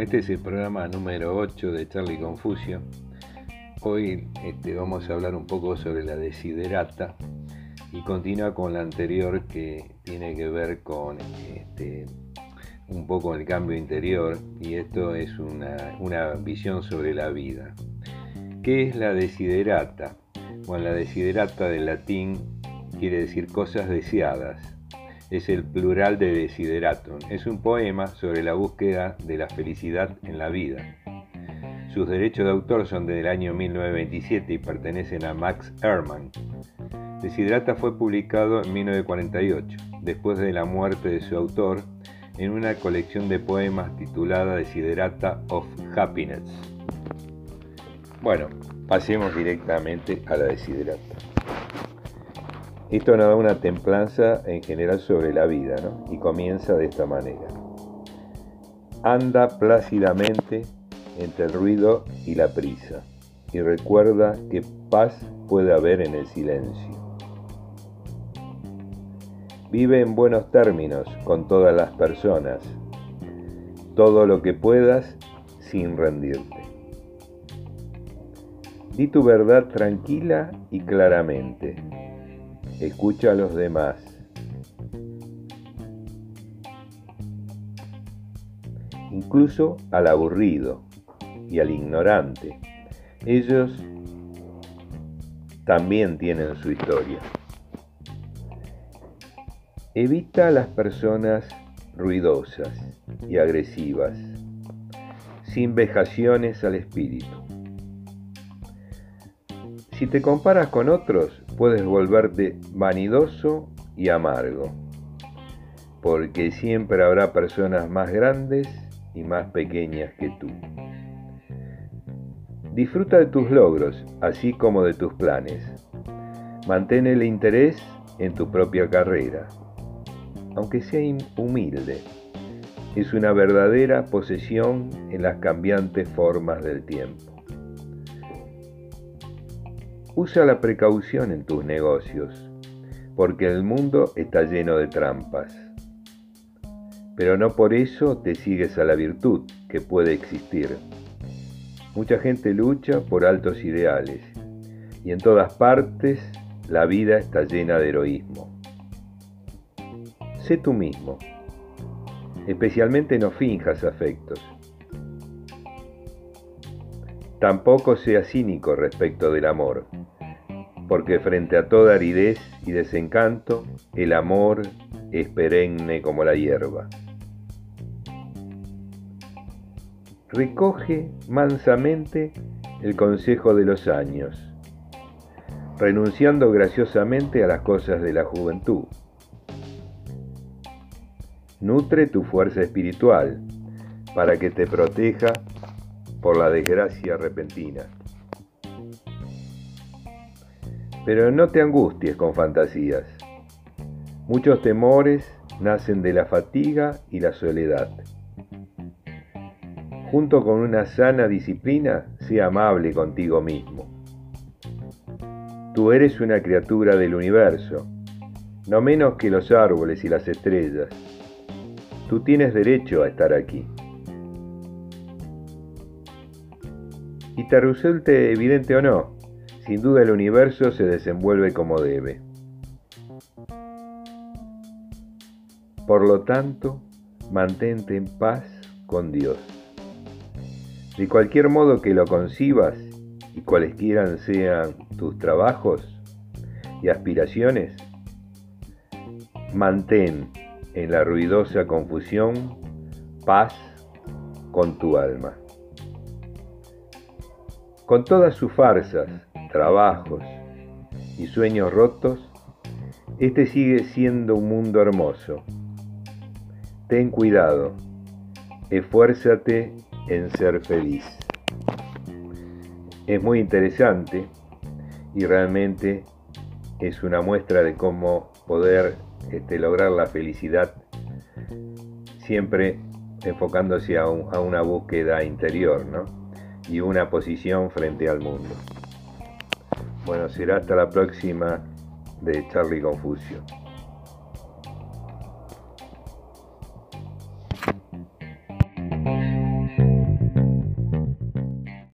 Este es el programa número 8 de Charlie Confucio. Hoy este, vamos a hablar un poco sobre la desiderata y continúa con la anterior que tiene que ver con este, un poco el cambio interior y esto es una, una visión sobre la vida. ¿Qué es la desiderata? Bueno, la desiderata del latín quiere decir cosas deseadas es el plural de Desideratum. Es un poema sobre la búsqueda de la felicidad en la vida. Sus derechos de autor son del año 1927 y pertenecen a Max Ehrmann. Desiderata fue publicado en 1948, después de la muerte de su autor, en una colección de poemas titulada Desiderata of Happiness. Bueno, pasemos directamente a la Desiderata. Esto nos da una templanza en general sobre la vida, ¿no? Y comienza de esta manera. Anda plácidamente entre el ruido y la prisa, y recuerda que paz puede haber en el silencio. Vive en buenos términos con todas las personas, todo lo que puedas sin rendirte. Di tu verdad tranquila y claramente Escucha a los demás. Incluso al aburrido y al ignorante. Ellos también tienen su historia. Evita a las personas ruidosas y agresivas, sin vejaciones al espíritu. Si te comparas con otros, puedes volverte vanidoso y amargo, porque siempre habrá personas más grandes y más pequeñas que tú. Disfruta de tus logros, así como de tus planes. Mantén el interés en tu propia carrera, aunque sea humilde. Es una verdadera posesión en las cambiantes formas del tiempo. Usa la precaución en tus negocios, porque el mundo está lleno de trampas. Pero no por eso te sigues a la virtud que puede existir. Mucha gente lucha por altos ideales y en todas partes la vida está llena de heroísmo. Sé tú mismo, especialmente no finjas afectos. Tampoco seas cínico respecto del amor porque frente a toda aridez y desencanto, el amor es perenne como la hierba. Recoge mansamente el consejo de los años, renunciando graciosamente a las cosas de la juventud. Nutre tu fuerza espiritual para que te proteja por la desgracia repentina. Pero no te angusties con fantasías. Muchos temores nacen de la fatiga y la soledad. Junto con una sana disciplina, sea amable contigo mismo. Tú eres una criatura del universo, no menos que los árboles y las estrellas. Tú tienes derecho a estar aquí. Y te resulte evidente o no, sin duda el universo se desenvuelve como debe. Por lo tanto, mantente en paz con Dios. De cualquier modo que lo concibas y cualesquiera sean tus trabajos y aspiraciones, mantén en la ruidosa confusión paz con tu alma. Con todas sus farsas, trabajos y sueños rotos, este sigue siendo un mundo hermoso. Ten cuidado, esfuérzate en ser feliz. Es muy interesante y realmente es una muestra de cómo poder este, lograr la felicidad siempre enfocándose a, a una búsqueda interior ¿no? y una posición frente al mundo. Bueno, será hasta la próxima de Charlie Confucio.